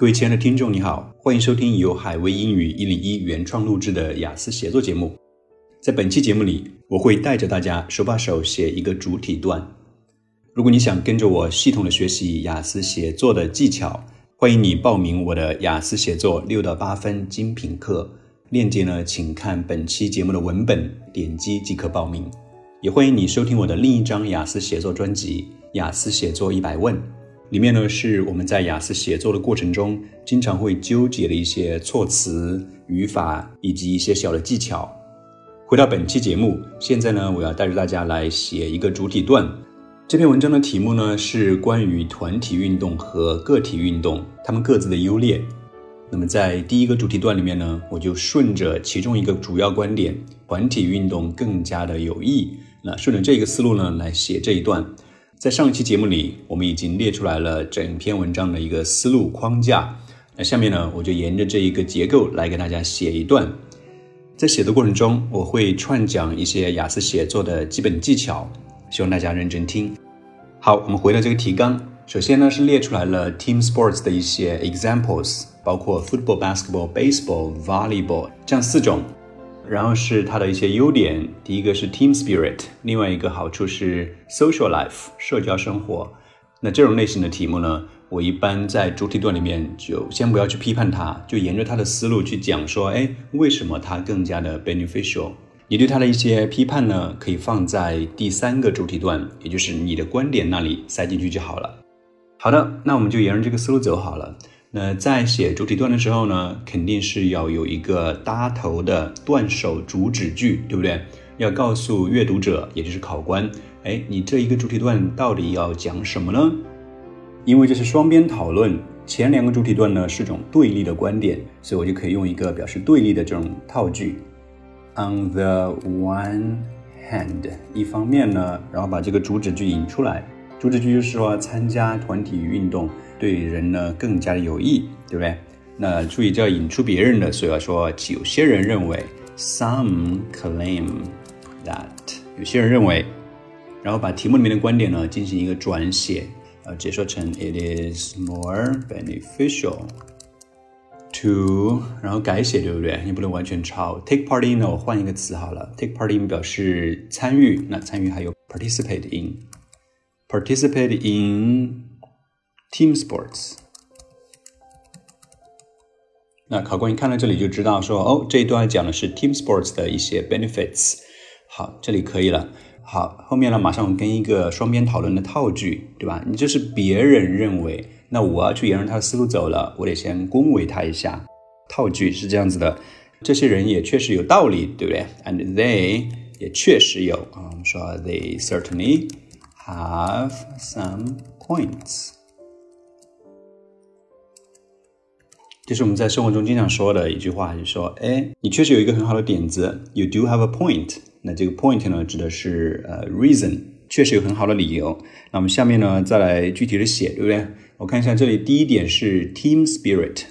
各位亲爱的听众，你好，欢迎收听由海威英语一零一原创录制的雅思写作节目。在本期节目里，我会带着大家手把手写一个主体段。如果你想跟着我系统的学习雅思写作的技巧，欢迎你报名我的雅思写作六到八分精品课。链接呢，请看本期节目的文本，点击即可报名。也欢迎你收听我的另一张雅思写作专辑《雅思写作一百问》。里面呢是我们在雅思写作的过程中经常会纠结的一些措辞、语法以及一些小的技巧。回到本期节目，现在呢我要带着大家来写一个主体段。这篇文章的题目呢是关于团体运动和个体运动它们各自的优劣。那么在第一个主题段里面呢，我就顺着其中一个主要观点，团体运动更加的有益。那顺着这个思路呢来写这一段。在上一期节目里，我们已经列出来了整篇文章的一个思路框架。那下面呢，我就沿着这一个结构来给大家写一段。在写的过程中，我会串讲一些雅思写作的基本技巧，希望大家认真听。好，我们回到这个提纲。首先呢，是列出来了 team sports 的一些 examples，包括 football、basketball、baseball、volleyball 这样四种。然后是它的一些优点，第一个是 team spirit，另外一个好处是 social life，社交生活。那这种类型的题目呢，我一般在主题段里面就先不要去批判它，就沿着它的思路去讲说，哎，为什么它更加的 beneficial？你对它的一些批判呢，可以放在第三个主题段，也就是你的观点那里塞进去就好了。好的，那我们就沿着这个思路走好了。那在写主体段的时候呢，肯定是要有一个搭头的断首主旨句，对不对？要告诉阅读者，也就是考官，哎，你这一个主体段到底要讲什么呢？因为这是双边讨论，前两个主体段呢是种对立的观点，所以我就可以用一个表示对立的这种套句。On the one hand，一方面呢，然后把这个主旨句引出来，主旨句就是说参加团体运动。对人呢更加的有益，对不对？那注意这要引出别人的，所以要说有些人认为，some claim that，有些人认为，然后把题目里面的观点呢进行一个转写，呃，解说成 it is more beneficial to，然后改写，对不对？你不能完全抄。take part in 呢，我换一个词好了，take part in 表示参与，那参与还有 participate in，participate in。Team sports，那考官一看到这里就知道说，哦，这一段讲的是 team sports 的一些 benefits。好，这里可以了。好，后面呢，马上我跟一个双边讨论的套句，对吧？你这是别人认为，那我要去沿着他的思路走了，我得先恭维他一下。套句是这样子的，这些人也确实有道理，对不对？And they 也确实有啊，我们说 they certainly have some points。这是我们在生活中经常说的一句话，就是说，哎，你确实有一个很好的点子，you do have a point。那这个 point 呢，指的是呃 reason，确实有很好的理由。那我们下面呢，再来具体的写，对不对？我看一下这里，第一点是 team spirit。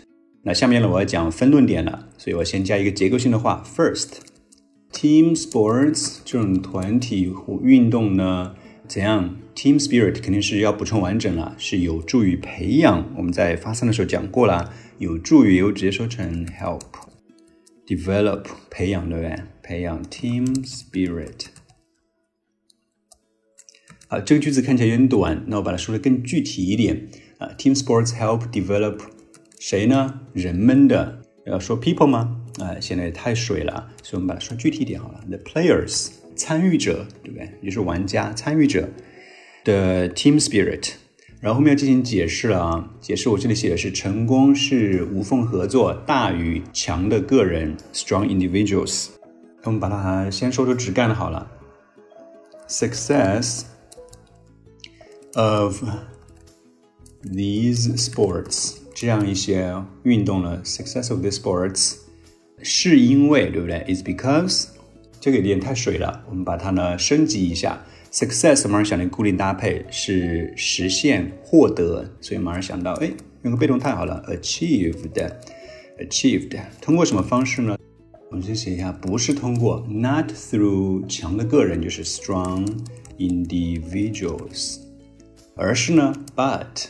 那下面呢，我要讲分论点了，所以我先加一个结构性的话，first，team sports 这种团体运动呢。怎样？Team spirit 肯定是要补充完整了，是有助于培养。我们在发散的时候讲过了，有助于又直接说成 help，develop 培养，对不对？培养 team spirit。啊，这个句子看起来有点短，那我把它说的更具体一点啊。Team sports help develop 谁呢？人们的要说 people 吗？啊，现在太水了，所以我们把它说具体一点好了。The players。参与者，对不对？也就是玩家、参与者的 team spirit。然后后面要进行解释了啊，解释我这里写的是成功是无缝合作大于强的个人 strong individuals。那我们把它先说出直干的好了。Success of these sports 这样一些运动呢，success of these sports 是因为对不对？is because 这个有点太水了，我们把它呢升级一下。Success 马上想到固定搭配是实现、获得，所以马上想到，哎，用个被动态好了，achieved，achieved。通过什么方式呢？我们先写一下，不是通过，not through 强的个人，就是 strong individuals，而是呢，but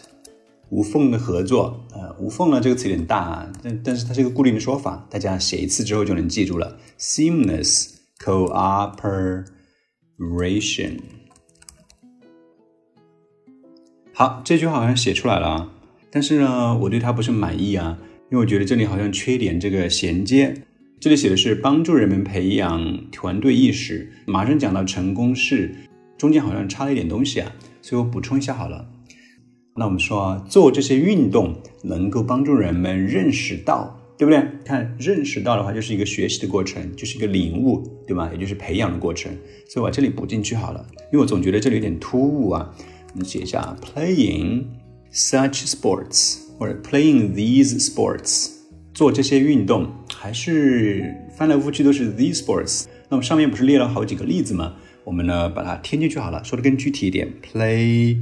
无缝的合作，呃，无缝呢这个词有点大，但但是它是一个固定的说法，大家写一次之后就能记住了。seamless cooper ration，。好，这句话好像写出来了啊，但是呢，我对它不是满意啊，因为我觉得这里好像缺点这个衔接。这里写的是帮助人们培养团队意识，马上讲到成功是，中间好像差了一点东西啊，所以我补充一下好了。那我们说做这些运动能够帮助人们认识到，对不对？看认识到的话，就是一个学习的过程，就是一个领悟，对吧？也就是培养的过程。所以我把这里补进去好了，因为我总觉得这里有点突兀啊。我们写一下 playing such sports 或者 playing these sports，做这些运动还是翻来覆去都是 these sports。那么上面不是列了好几个例子吗？我们呢把它添进去好了，说的更具体一点，play。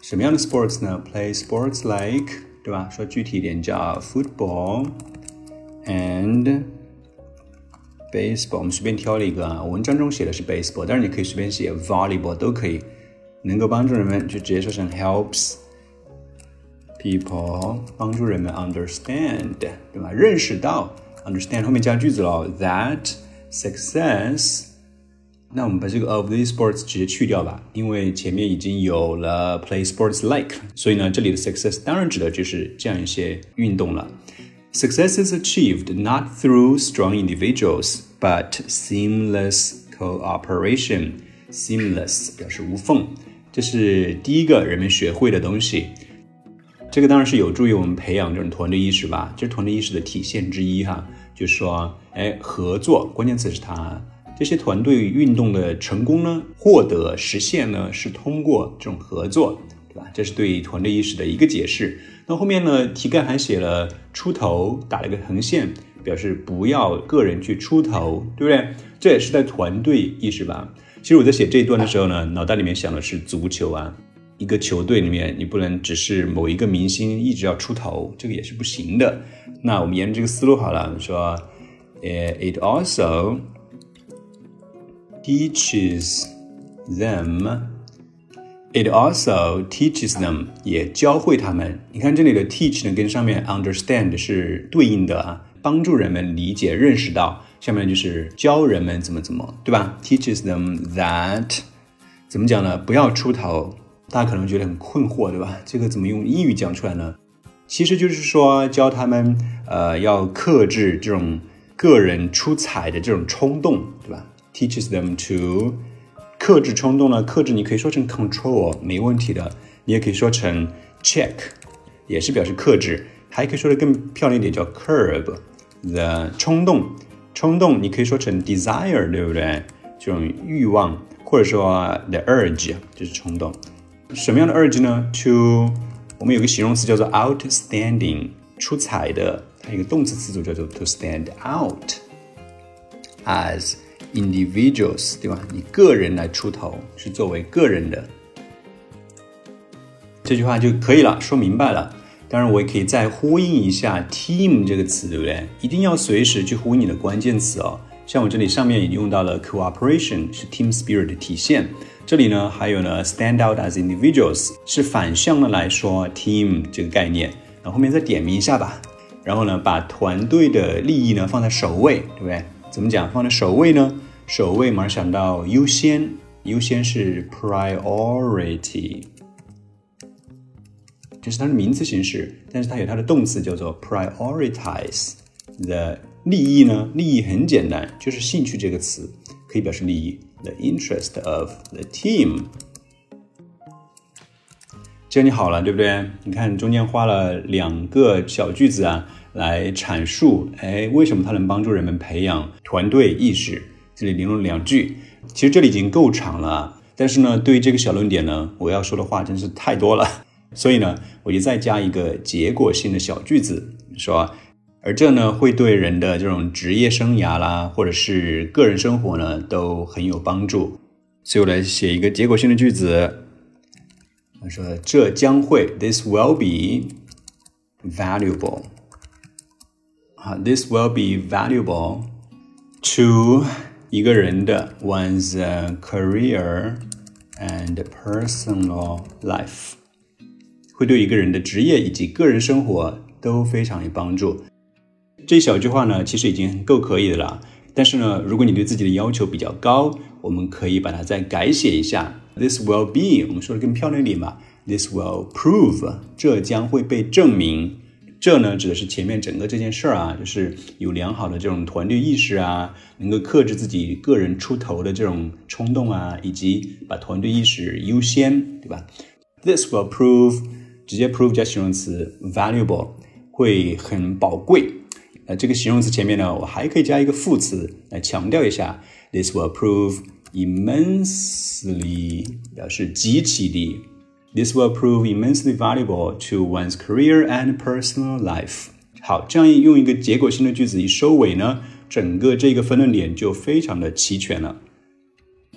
什么样的 sports 呢？Play sports like，对吧？说具体一点叫 football and baseball。我们随便挑了一个啊，文章中写的是 baseball，但是你可以随便写 volleyball 都可以，能够帮助人们就直接说成 helps people，帮助人们 understand，对吧？认识到 understand 后面加句子了，that success。 那我们把这个 of these sports 直接去掉吧，因为前面已经有了 play sports like，所以呢，这里的 success 当然指的就是这样一些运动了。Success is achieved not through strong individuals, but seamless cooperation. Seamless 表示无缝，这是第一个人们学会的东西。这个当然是有助于我们培养这种团队意识吧，这是团队意识的体现之一哈。就是说，哎，合作，关键词是它。这些团队运动的成功呢，获得实现呢，是通过这种合作，对吧？这是对团队意识的一个解释。那后面呢，题干还写了出头，打了个横线，表示不要个人去出头，对不对？这也是在团队意识吧。其实我在写这一段的时候呢，脑袋里面想的是足球啊，一个球队里面你不能只是某一个明星一直要出头，这个也是不行的。那我们沿着这个思路好了，说，呃，it also。Teaches them. It also teaches them，也教会他们。你看这里的 teach 呢，跟上面 understand 是对应的啊，帮助人们理解、认识到。下面就是教人们怎么怎么，对吧？Teaches them that，怎么讲呢？不要出头。大家可能觉得很困惑，对吧？这个怎么用英语讲出来呢？其实就是说教他们，呃，要克制这种个人出彩的这种冲动，对吧？teaches them to 克制冲动呢？克制你可以说成 control 没问题的，你也可以说成 check，也是表示克制。还可以说的更漂亮一点，叫 curb the 冲动。冲动你可以说成 desire，对不对？这种欲望，或者说 the urge 就是冲动。什么样的 urge 呢？to 我们有个形容词叫做 outstanding，出彩的。它有个动词词组叫做 to stand out as。individuals，对吧？你个人来出头是作为个人的，这句话就可以了，说明白了。当然，我也可以再呼应一下 team 这个词，对不对？一定要随时去呼应你的关键词哦。像我这里上面已经用到了 cooperation，是 team spirit 的体现。这里呢，还有呢，stand out as individuals，是反向的来说 team 这个概念。那后后面再点名一下吧。然后呢，把团队的利益呢放在首位，对不对？怎么讲？放在首位呢？首位马上想到优先，优先是 priority，这是它的名词形式，但是它有它的动词叫做 prioritize。the 利益呢？利益很简单，就是兴趣这个词可以表示利益。The interest of the team。这样你好了，对不对？你看中间花了两个小句子啊。来阐述，哎，为什么它能帮助人们培养团队意识？这里引用两句，其实这里已经够长了。但是呢，对于这个小论点呢，我要说的话真是太多了，所以呢，我就再加一个结果性的小句子，说，而这呢，会对人的这种职业生涯啦，或者是个人生活呢，都很有帮助。所以我来写一个结果性的句子，我说，这将会，this will be valuable。This will be valuable to 一个人的 one's career and personal life。会对一个人的职业以及个人生活都非常有帮助。这小句话呢，其实已经够可以的了。但是呢，如果你对自己的要求比较高，我们可以把它再改写一下。This will be，我们说的更漂亮一点吧。This will prove，这将会被证明。这呢，指的是前面整个这件事儿啊，就是有良好的这种团队意识啊，能够克制自己个人出头的这种冲动啊，以及把团队意识优先，对吧？This will prove，直接 prove 加形容词 valuable，会很宝贵。那这个形容词前面呢，我还可以加一个副词来强调一下。This will prove immensely，表示极其的。This will prove immensely valuable to one's career and personal life。好，这样用一个结果性的句子一收尾呢，整个这个分论点就非常的齐全了。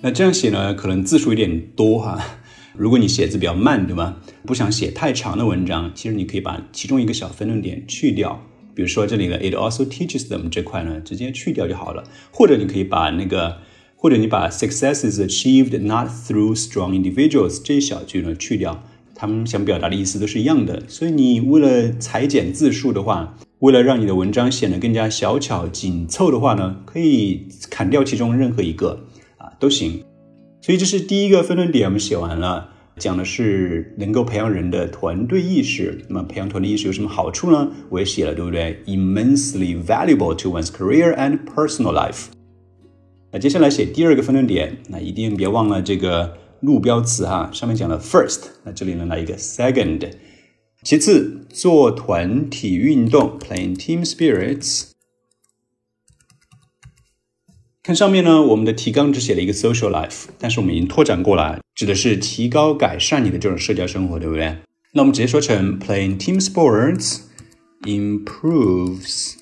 那这样写呢，可能字数有点多哈。如果你写字比较慢，对吧？不想写太长的文章，其实你可以把其中一个小分论点去掉。比如说这里的 it also teaches them 这块呢，直接去掉就好了。或者你可以把那个，或者你把 success is achieved not through strong individuals 这一小句呢去掉，他们想表达的意思都是一样的。所以你为了裁剪字数的话，为了让你的文章显得更加小巧紧凑的话呢，可以砍掉其中任何一个啊都行。所以这是第一个分论点，我们写完了。讲的是能够培养人的团队意识。那么培养团队意识有什么好处呢？我也写了，对不对？Immensely valuable to one's career and personal life。那接下来写第二个分论点，那一定别忘了这个路标词哈。上面讲了 first，那这里呢来一个 second。其次，做团体运动，playing team spirits。看上面呢，我们的提纲只写了一个 social life，但是我们已经拓展过了，指的是提高改善你的这种社交生活，对不对？那我们直接说成 playing team sports improves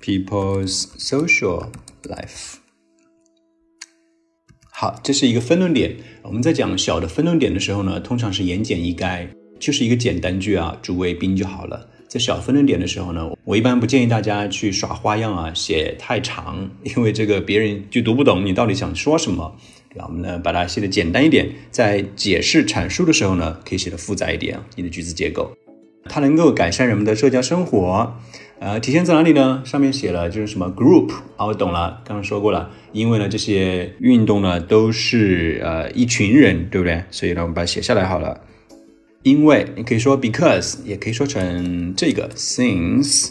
people's social life。好，这是一个分论点。我们在讲小的分论点的时候呢，通常是言简意赅，就是一个简单句啊，主谓宾就好了。在小分论点的时候呢，我一般不建议大家去耍花样啊，写太长，因为这个别人就读不懂你到底想说什么，对吧？我们呢把它写的简单一点，在解释阐述的时候呢，可以写的复杂一点，你的句子结构，它能够改善人们的社交生活，呃，体现在哪里呢？上面写了就是什么 group 啊，我懂了，刚刚说过了，因为呢这些运动呢都是呃一群人，对不对？所以呢我们把它写下来好了。因为你可以说 because，也可以说成这个 since，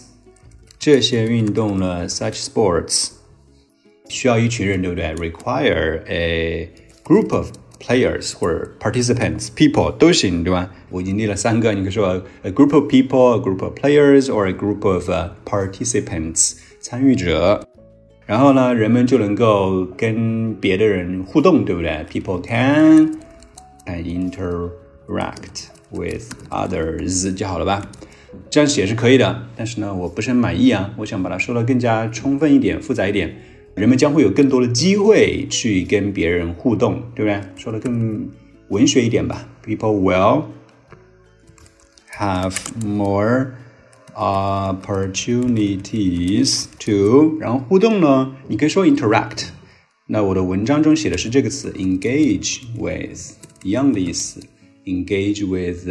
这些运动呢，such sports 需要一群人，对不对？require a group of players 或者 participants，people 都行，对吧？我已经列了三个，你可以说 a group of people，a group of players or a group of participants 参与者。然后呢，人们就能够跟别的人互动，对不对？People can and interact。with others 就好了吧，这样写是可以的。但是呢，我不是很满意啊，我想把它说的更加充分一点、复杂一点。人们将会有更多的机会去跟别人互动，对不对？说的更文学一点吧。People will have more opportunities to，然后互动呢，你可以说 interact。那我的文章中写的是这个词 engage with，一样的意思。engage with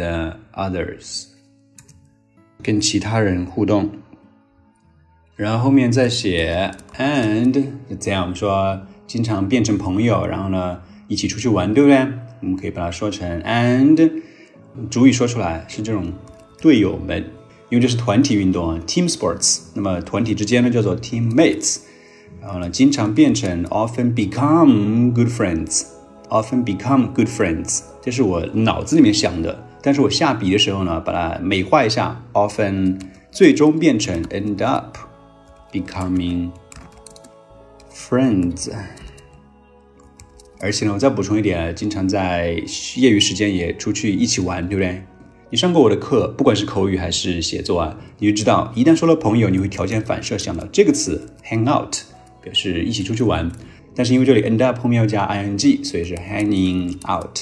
others，跟其他人互动。然后后面再写 and 这样，我们说经常变成朋友，然后呢一起出去玩，对不对？我们可以把它说成 and，主语说出来是这种队友们，因为这是团体运动啊，team sports。那么团体之间呢叫做 teammates，然后呢经常变成 often become good friends，often become good friends。这是我脑子里面想的，但是我下笔的时候呢，把它美化一下，often 最终变成 end up becoming friends。而且呢，我再补充一点，经常在业余时间也出去一起玩，对不对？你上过我的课，不管是口语还是写作啊，你就知道，一旦说了朋友，你会条件反射想到这个词 hang out，表示一起出去玩。但是因为这里 end up 后面要加 ing，所以是 hanging out。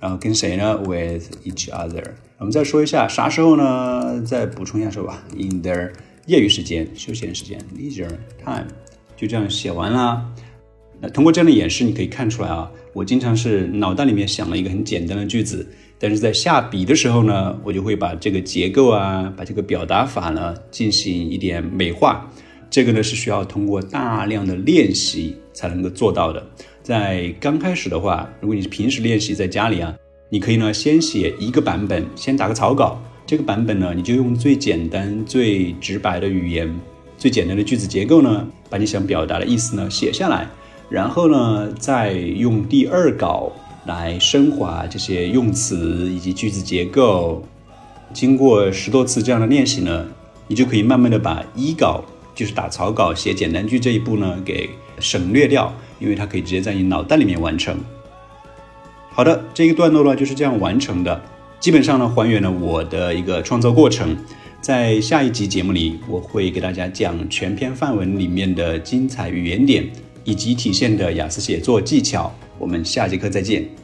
然后跟谁呢？With each other。我们再说一下啥时候呢？再补充一下说吧。In the 业余时间、休闲时间，leisure time。就这样写完了。那通过这样的演示，你可以看出来啊，我经常是脑袋里面想了一个很简单的句子，但是在下笔的时候呢，我就会把这个结构啊，把这个表达法呢进行一点美化。这个呢是需要通过大量的练习才能够做到的。在刚开始的话，如果你平时练习在家里啊，你可以呢先写一个版本，先打个草稿。这个版本呢，你就用最简单、最直白的语言，最简单的句子结构呢，把你想表达的意思呢写下来，然后呢再用第二稿。来升华这些用词以及句子结构，经过十多次这样的练习呢，你就可以慢慢的把一稿，就是打草稿写简单句这一步呢给省略掉，因为它可以直接在你脑袋里面完成。好的，这个段落呢就是这样完成的，基本上呢还原了我的一个创作过程。在下一集节目里，我会给大家讲全篇范文里面的精彩语言点以及体现的雅思写作技巧。我们下节课再见。